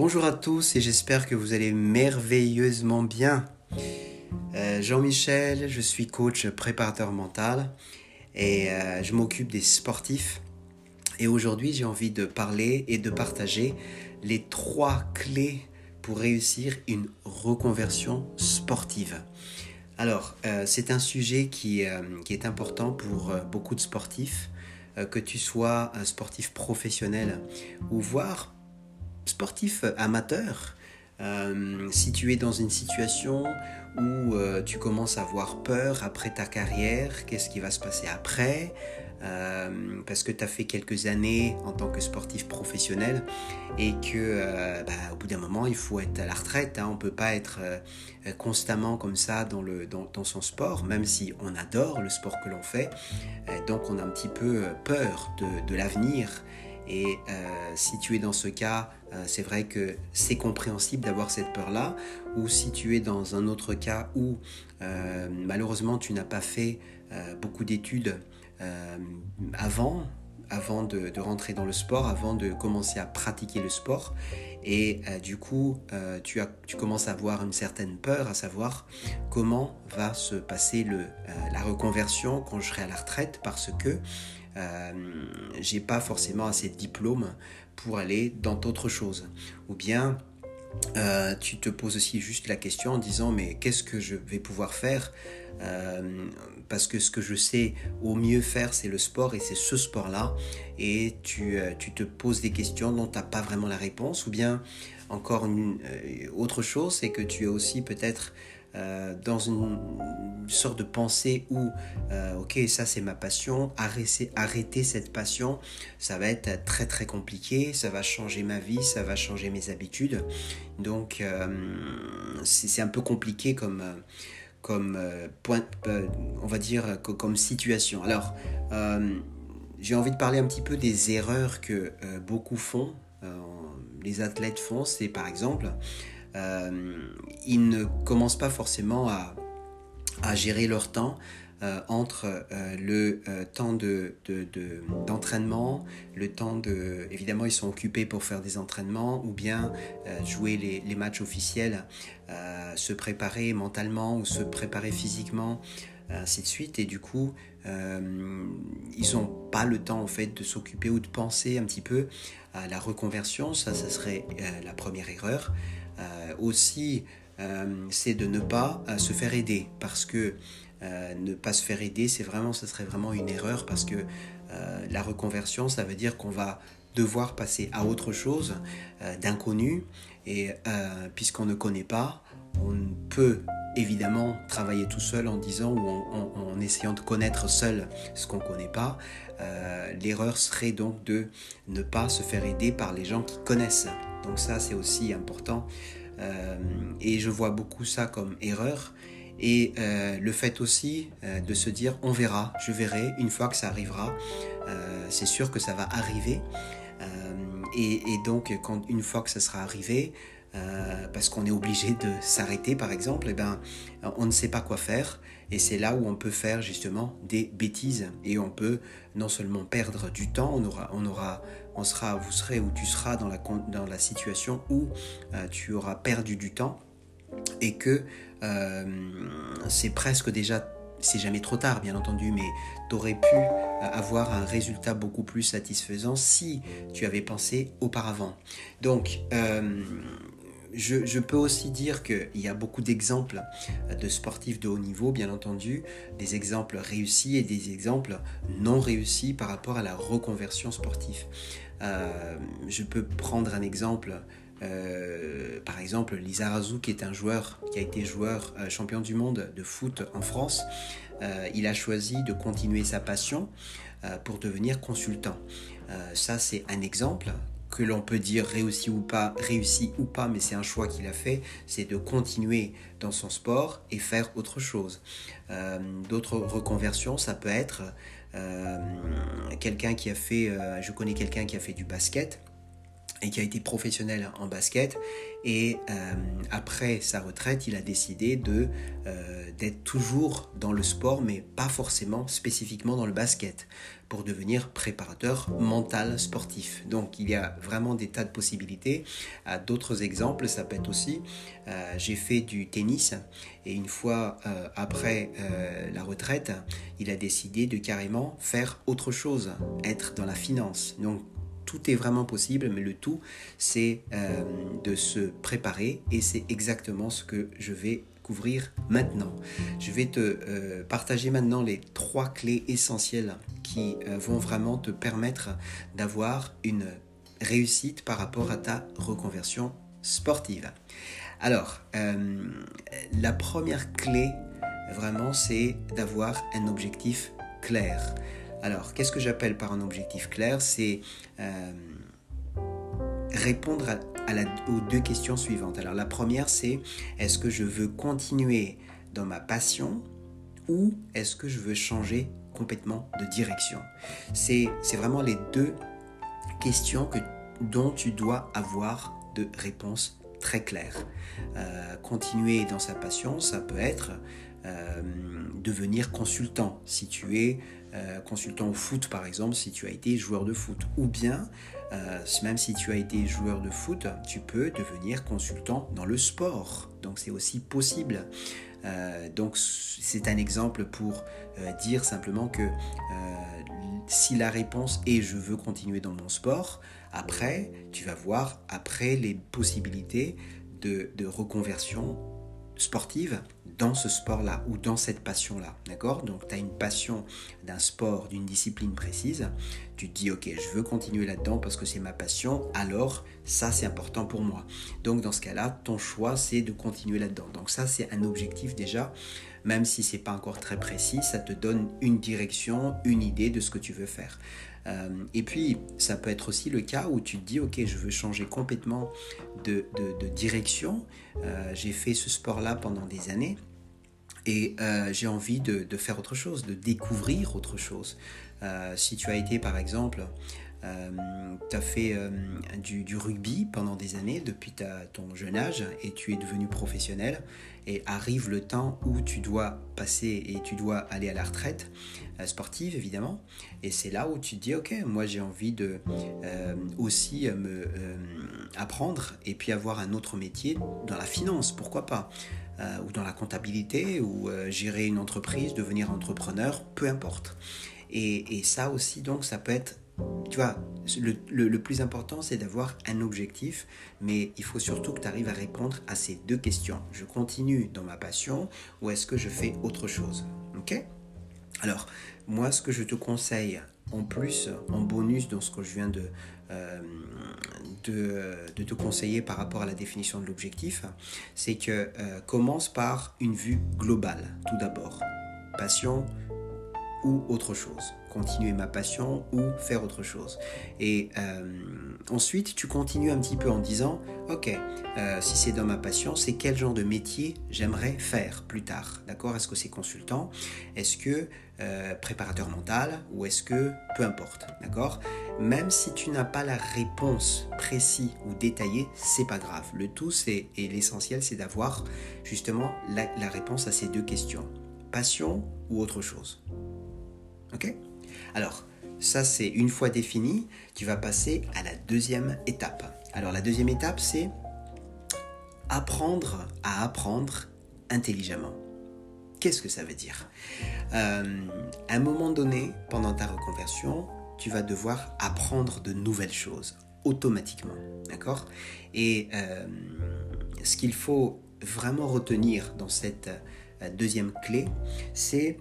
bonjour à tous et j'espère que vous allez merveilleusement bien. Euh, Jean-Michel, je suis coach préparateur mental et euh, je m'occupe des sportifs. Et aujourd'hui, j'ai envie de parler et de partager les trois clés pour réussir une reconversion sportive. Alors, euh, c'est un sujet qui, est important pour beaucoup de sportifs, que tu sois un sportif professionnel ou voire sportif amateur, euh, si tu es dans une situation où euh, tu commences à avoir peur après ta carrière, qu'est-ce qui va se passer après? Euh, parce que tu as fait quelques années en tant que sportif professionnel et que bah, au bout d'un moment il faut être à la retraite. Hein. on ne peut pas être constamment comme ça dans, son sport, même si on adore le sport que l'on fait. donc on a un petit peu peur de, l'avenir et si tu es dans ce cas, euh, c'est vrai que c'est compréhensible d'avoir cette peur-là. Ou si tu es dans un autre cas où euh, malheureusement tu n'as pas fait beaucoup d'études avant, avant de, rentrer dans le sport, avant de commencer à pratiquer le sport. Et du coup, tu, as, tu commences à avoir une certaine peur, à savoir comment va se passer le, la reconversion quand je serai à la retraite, parce que euh, j'ai pas forcément assez de diplôme pour aller dans d'autres choses. Ou bien euh, tu te poses aussi juste la question en disant mais qu'est-ce que je vais pouvoir faire euh, parce que ce que je sais au mieux faire c'est le sport et c'est ce sport là et tu, tu, te poses des questions dont tu n'as pas vraiment la réponse ou bien encore une autre chose c'est que tu es aussi peut-être euh, dans une, sorte de pensée où, euh, ok, ça c'est ma passion, arrêter, cette passion, ça va être très très compliqué, ça va changer ma vie, ça va changer mes habitudes. Donc euh, c'est un peu compliqué comme, comme point, on va dire, comme situation. Alors, j'ai envie de parler un petit peu des erreurs que beaucoup font, les athlètes font, c'est par exemple ils ne commencent pas forcément à, gérer leur temps euh, entre euh, le temps d'entraînement, de, le temps de... Évidemment, ils sont occupés pour faire des entraînements ou bien jouer les, les, matchs officiels, se préparer mentalement ou se préparer physiquement, ainsi de suite. Et du coup, ils n'ont pas le temps en fait de s'occuper ou de penser un petit peu à la reconversion. Ça, ça serait la première erreur. Euh, aussi, euh, c'est de ne pas euh, se faire aider parce que ne pas se faire aider, c'est vraiment, ce serait vraiment une erreur parce que la reconversion, ça veut dire qu'on va devoir passer à autre chose d'inconnu et puisqu'on ne connaît pas, on peut évidemment travailler tout seul en disant ou en, essayant de connaître seul ce qu'on ne connaît pas. L'erreur serait donc de ne pas se faire aider par les gens qui connaissent. Donc ça, c'est aussi important. Euh, et je vois beaucoup ça comme erreur. Et euh, le fait aussi euh, de se dire on verra, je verrai une fois que ça arrivera. c'est sûr que ça va arriver. Et, donc quand une fois que ça sera arrivé, parce qu'on est obligé de s'arrêter par exemple, et eh ben, on ne sait pas quoi faire. Et c'est là où on peut faire justement des bêtises et on peut non seulement perdre du temps, on aura, on aura, on sera, vous serez ou tu seras dans la, dans la situation où euh, tu auras perdu du temps et que euh, c'est presque déjà c'est jamais trop tard, bien entendu, mais tu aurais pu euh, avoir un résultat beaucoup plus satisfaisant si tu avais pensé auparavant. Donc, je, peux aussi dire qu'il y a beaucoup d'exemples de sportifs de haut niveau, bien entendu, des exemples réussis et des exemples non réussis par rapport à la reconversion sportive. Euh, je peux prendre un exemple. Euh, par exemple, Lizarazu, qui est un joueur qui a été joueur euh, champion du monde de foot en France, il a choisi de continuer sa passion pour devenir consultant. ça, c'est un exemple que l'on peut dire réussi ou pas, réussi ou pas, mais c'est un choix qu'il a fait, c'est de continuer dans son sport et faire autre chose. Euh, d'autres reconversions, ça peut être euh, quelqu'un qui a fait, euh, je connais quelqu'un qui a fait du basket. Et qui a été professionnel en basket. Et euh, après sa retraite, il a décidé de euh, d'être toujours dans le sport, mais pas forcément spécifiquement dans le basket, pour devenir préparateur mental sportif. Donc il y a vraiment des tas de possibilités. À d'autres exemples, ça peut être aussi, euh, j'ai fait du tennis et une fois après la retraite, il a décidé de carrément faire autre chose, être dans la finance. Donc tout est vraiment possible, mais le tout, c'est euh, de se préparer et c'est exactement ce que je vais couvrir maintenant. Je vais te euh, partager maintenant les trois clés essentielles qui euh, vont vraiment te permettre d'avoir une réussite par rapport à ta reconversion sportive. Alors, la première clé, vraiment, c'est d'avoir un objectif clair. Alors, qu'est-ce que j'appelle par un objectif clair? C'est euh, répondre aux deux questions suivantes. Alors, la première, c'est est-ce que je veux continuer dans ma passion ou est-ce que je veux changer complètement de direction? C'est vraiment les deux questions que, dont tu dois avoir de réponses très claires. Euh, continuer dans sa passion, ça peut être euh, devenir consultant. Si tu es euh, consultant au foot par exemple si tu as été joueur de foot. Ou bien euh, même si tu as été joueur de foot tu peux devenir consultant dans le sport. Donc c'est aussi possible. Donc c'est un exemple pour dire simplement que si la réponse est je veux continuer dans mon sport après tu vas voir après les possibilités de, de reconversion sportive dans ce sport-là ou dans cette passion-là. D'accord? Donc tu as une passion d'un sport, d'une discipline précise. Tu te dis, ok, je veux continuer là-dedans parce que c'est ma passion. Alors, ça, c'est important pour moi. Donc dans ce cas-là, ton choix, c'est de continuer là-dedans. Donc ça, c'est un objectif déjà. Même si c'est pas encore très précis, ça te donne une direction, une idée de ce que tu veux faire. Euh, et puis, ça peut être aussi le cas où tu te dis, ok, je veux changer complètement de, direction. Euh, j'ai fait ce sport-là pendant des années. Et euh, j'ai envie de, faire autre chose, de découvrir autre chose. Euh, si tu as été par exemple, euh, tu as fait du, rugby pendant des années depuis ton jeune âge et tu es devenu professionnel et arrive le temps où tu dois passer et tu dois aller à la retraite sportive évidemment et c'est là où tu te dis ok moi j'ai envie de aussi me apprendre et puis avoir un autre métier dans la finance pourquoi pas euh, ou dans la comptabilité, ou euh, gérer une entreprise, devenir entrepreneur, peu importe. Et, ça aussi, donc, ça peut être, tu vois, le, plus important, c'est d'avoir un objectif, mais il faut surtout que tu arrives à répondre à ces deux questions. Je continue dans ma passion ou est-ce que je fais autre chose? Ok? Alors, moi, ce que je te conseille, en plus, en bonus dans ce que je viens de, euh, de, te conseiller par rapport à la définition de l'objectif, c'est que euh, commence par une vue globale, tout d'abord. Passion ou autre chose. Continuer ma passion ou faire autre chose. Et euh, ensuite, tu continues un petit peu en disant, ok, euh, si c'est dans ma passion, c'est quel genre de métier j'aimerais faire plus tard. D'accord? Est-ce que c'est consultant? Est-ce que préparateur mental? Ou est-ce que peu importe D'accord? Même si tu n'as pas la réponse précise ou détaillée, c'est pas grave. Le tout, c'est et l'essentiel, c'est d'avoir justement la, réponse à ces deux questions passion ou autre chose? Ok? Alors, ça, c'est une fois défini, tu vas passer à la deuxième étape. Alors, la deuxième étape, c'est apprendre à apprendre intelligemment. Qu'est-ce que ça veut dire? Euh, À un moment donné, pendant ta reconversion, tu vas devoir apprendre de nouvelles choses automatiquement. D'accord? Et euh, ce qu'il faut vraiment retenir dans cette euh, deuxième clé, c'est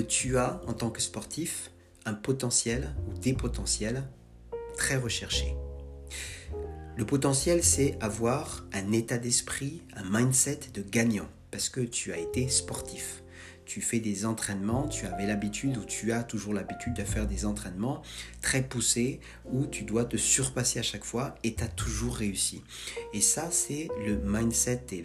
tu as, en tant que sportif, un potentiel ou des potentiels très recherchés. Le potentiel, c'est avoir un état d'esprit, un mindset de gagnant, parce que tu as été sportif tu fais des entraînements, tu avais l'habitude ou tu as toujours l'habitude de faire des entraînements très poussés où tu dois te surpasser à chaque fois et tu as toujours réussi. Et ça, c'est le mindset et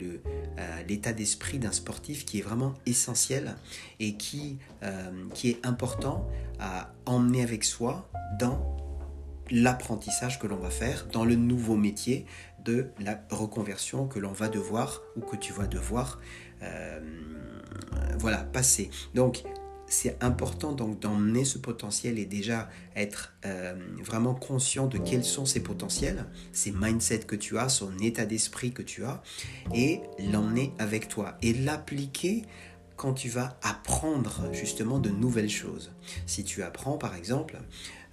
euh, l'état d'esprit d'un sportif qui est vraiment essentiel et qui, euh, qui est important à emmener avec soi dans l'apprentissage que l'on va faire dans le nouveau métier de la reconversion que l'on va devoir ou que tu vas devoir euh, voilà, passer. Donc, c'est important donc d'emmener ce potentiel et déjà être euh, vraiment conscient de quels sont ces potentiels, ces mindsets que tu as, son état d'esprit que tu as, et l'emmener avec toi et l'appliquer quand tu vas apprendre justement de nouvelles choses. Si tu apprends par exemple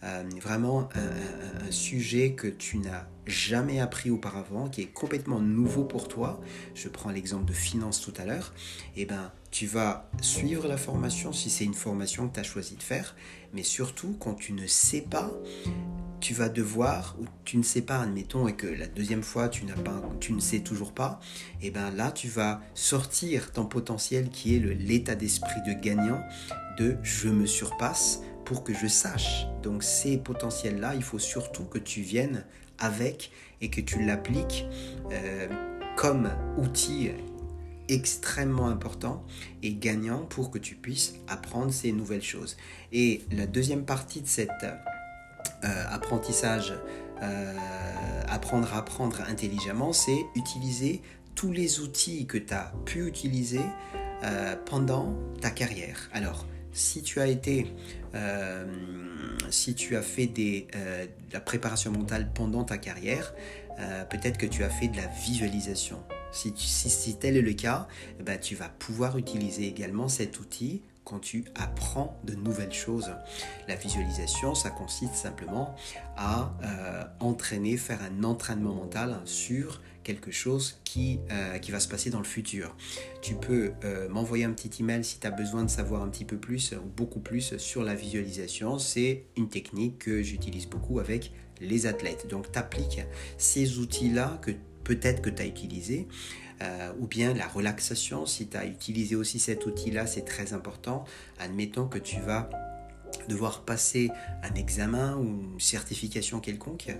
euh, vraiment un, sujet que tu n'as jamais appris auparavant, qui est complètement nouveau pour toi, je prends l'exemple de finance tout à l'heure, et eh ben tu vas suivre la formation si c'est une formation que tu as choisi de faire, mais surtout quand tu ne sais pas, tu vas devoir, ou tu ne sais pas, admettons, et que la deuxième fois tu, n'as pas, tu ne sais toujours pas, et eh ben là tu vas sortir ton potentiel qui est l'état d'esprit de gagnant de je me surpasse pour que je sache. Donc ces potentiels-là, il faut surtout que tu viennes avec et que tu l'appliques euh, comme outil extrêmement important et gagnant pour que tu puisses apprendre ces nouvelles choses. Et la deuxième partie de cet euh, apprentissage, euh, apprendre à apprendre intelligemment, c'est utiliser tous les outils que tu as pu utiliser pendant ta carrière. Alors, si tu as été, euh, si tu as fait euh, de la préparation mentale pendant ta carrière, euh, peut-être que tu as fait de la visualisation. Si, si, tel est le cas, eh ben, tu vas pouvoir utiliser également cet outil quand tu apprends de nouvelles choses. La visualisation, ça consiste simplement à entraîner, faire un entraînement mental sur quelque chose qui, euh, va se passer dans le futur. Tu peux euh, m'envoyer un petit email si tu as besoin de savoir un petit peu plus ou beaucoup plus sur la visualisation. C'est une technique que j'utilise beaucoup avec les athlètes. Donc tu appliques ces outils-là que peut-être que tu as utilisé. Euh, ou bien la relaxation, si tu as utilisé aussi cet outil-là, c'est très important. Admettons que tu vas devoir passer un examen ou une certification quelconque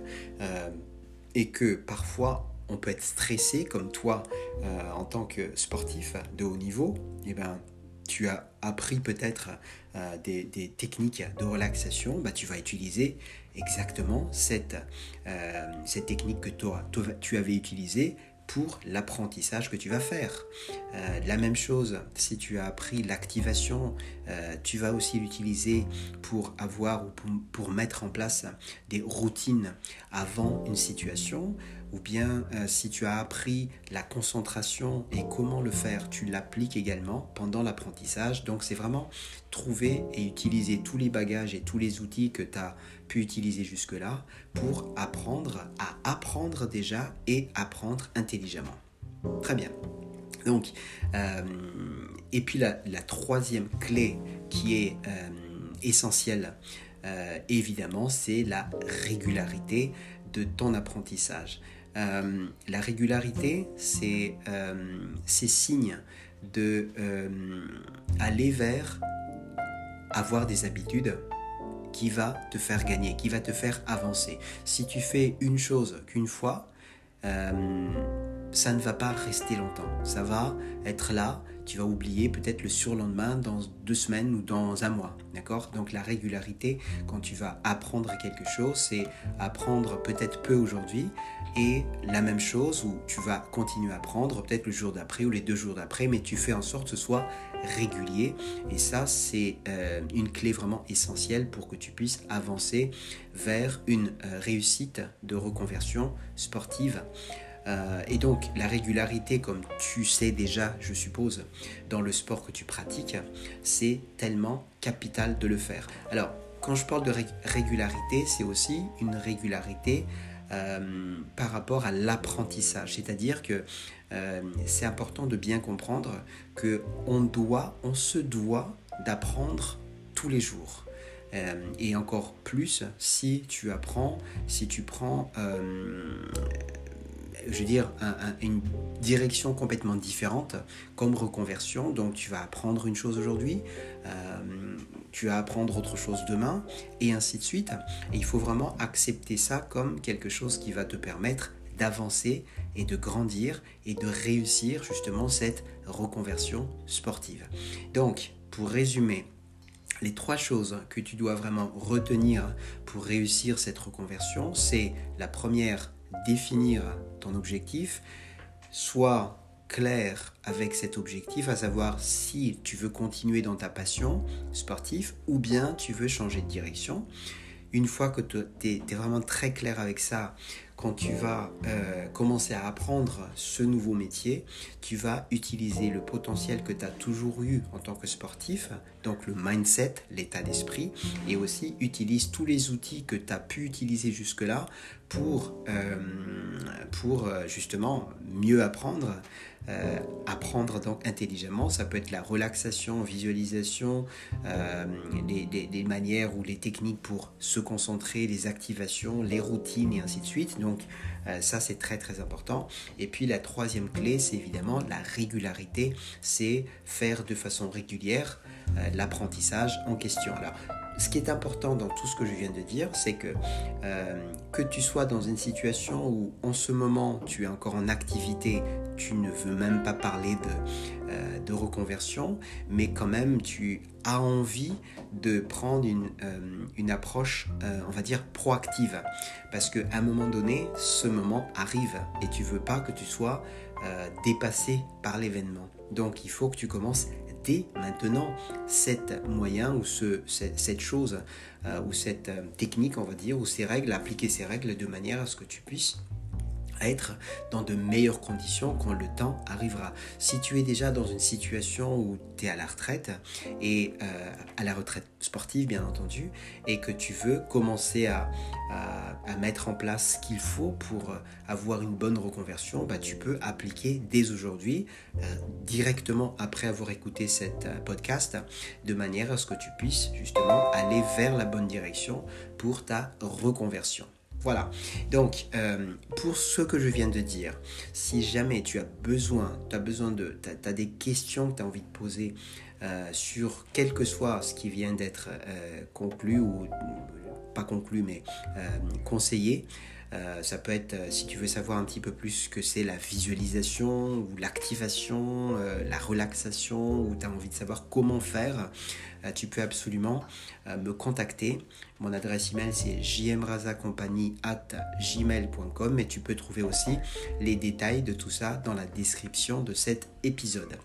et que parfois on peut être stressé comme toi euh, en tant que sportif de haut niveau, et eh ben, tu as appris peut-être euh, des, techniques de relaxation, bah, tu vas utiliser exactement cette, euh, cette technique que toi, tu avais utilisée pour l'apprentissage que tu vas faire. Euh, la même chose, si tu as appris l'activation, euh, tu vas aussi l'utiliser pour avoir ou pour, mettre en place des routines avant une situation, ou bien euh, si tu as appris la concentration et comment le faire, tu l'appliques également pendant l'apprentissage. Donc c'est vraiment trouver et utiliser tous les bagages et tous les outils que tu as pu utiliser jusque-là pour apprendre à apprendre déjà et apprendre intelligemment. Très bien. Donc, euh, et puis la, troisième clé qui est euh, essentielle, euh, évidemment, c'est la régularité de ton apprentissage. la régularité, c'est ces signes de aller vers avoir des habitudes qui va te faire gagner, qui va te faire avancer. Si tu fais une chose qu'une fois, euh, ça ne va pas rester longtemps. Ça va être là, tu vas oublier peut-être le surlendemain, dans deux semaines ou dans un mois. D'accord? Donc la régularité, quand tu vas apprendre quelque chose, c'est apprendre peut-être peu aujourd'hui et la même chose où tu vas continuer à apprendre peut-être le jour d'après ou les deux jours d'après, mais tu fais en sorte que ce soit régulier. Et ça, c'est euh, une clé vraiment essentielle pour que tu puisses avancer vers une euh, réussite de reconversion sportive. Euh, et donc la régularité, comme tu sais déjà, je suppose, dans le sport que tu pratiques, c'est tellement capital de le faire. Alors, quand je parle de régularité, c'est aussi une régularité par rapport à l'apprentissage. C'est-à-dire que euh, c'est important de bien comprendre que on doit, on se doit d'apprendre tous les jours. Euh, et encore plus si tu apprends, si tu prends, euh, je veux dire, une direction complètement différente comme reconversion. Donc tu vas apprendre une chose aujourd'hui, tu vas apprendre autre chose demain, et ainsi de suite. Et il faut vraiment accepter ça comme quelque chose qui va te permettre d'avancer et de grandir et de réussir justement cette reconversion sportive. Donc, pour résumer, les trois choses que tu dois vraiment retenir pour réussir cette reconversion, c'est la première, définir ton objectif, soit clair avec cet objectif, à savoir si tu veux continuer dans ta passion sportive ou bien tu veux changer de direction. Une fois que tu es, vraiment très clair avec ça, quand tu vas euh, commencer à apprendre ce nouveau métier, tu vas utiliser le potentiel que tu as toujours eu en tant que sportif, donc le mindset, l'état d'esprit, et aussi utilise tous les outils que tu as pu utiliser jusque-là pour, euh, euh, justement mieux apprendre. apprendre donc intelligemment, ça peut être la relaxation, visualisation, les, manières ou les techniques pour se concentrer, les activations, les routines et ainsi de suite. Donc euh, ça c'est très très important. Et puis la troisième clé c'est évidemment la régularité, c'est faire de façon régulière euh, l'apprentissage en question. Alors ce qui est important dans tout ce que je viens de dire, c'est que euh, que tu sois dans une situation où en ce moment tu es encore en activité, tu ne veux même pas parler de, euh, de reconversion, mais quand même tu as envie de prendre une, euh, une approche, on va dire, proactive. Parce qu'à un moment donné, ce moment arrive et tu veux pas que tu sois dépassé par l'événement. Donc il faut que tu commences maintenant cet moyen ou ce, cette chose euh, ou cette euh, technique, on va dire, ou ces règles, appliquer ces règles de manière à ce que tu puisses être dans de meilleures conditions quand le temps arrivera. Si tu es déjà dans une situation où tu es à la retraite, et euh, à la retraite sportive bien entendu, et que tu veux commencer à, mettre en place ce qu'il faut pour avoir une bonne reconversion, bah, tu peux appliquer dès aujourd'hui, euh, directement après avoir écouté cette euh, podcast, de manière à ce que tu puisses justement aller vers la bonne direction pour ta reconversion. Voilà. Donc, euh, pour ce que je viens de dire, si jamais tu as besoin, tu as besoin de, tu des questions que tu as envie de poser euh, sur quel que soit ce qui vient d'être euh, conclu ou pas conclu, mais conseillé, euh, ça peut être, euh, si tu veux savoir un petit peu plus ce que c'est la visualisation ou l'activation, euh, la relaxation, ou tu as envie de savoir comment faire, tu peux absolument me contacter. Mon adresse email c'est gmail.com et tu peux trouver aussi les détails de tout ça dans la description de cet épisode.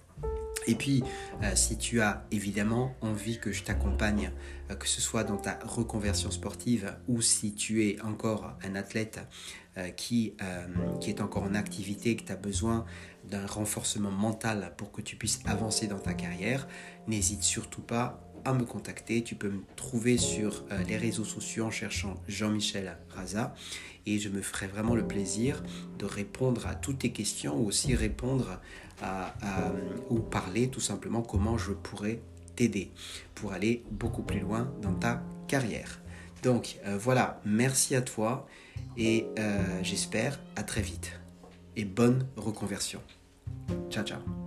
Et puis, euh, si tu as évidemment envie que je t'accompagne, euh, que ce soit dans ta reconversion sportive ou si tu es encore un athlète euh, qui, qui est encore en activité, que tu as besoin d'un renforcement mental pour que tu puisses avancer dans ta carrière, n'hésite surtout pas à me contacter. Tu peux me trouver sur les réseaux sociaux en cherchant Jean-Michel Raza et je me ferai vraiment le plaisir de répondre à toutes tes questions ou aussi répondre ou parler tout simplement comment je pourrais t'aider pour aller beaucoup plus loin dans ta carrière. Donc euh, voilà, merci à toi et euh, j'espère à très vite. Et bonne reconversion. Ciao ciao.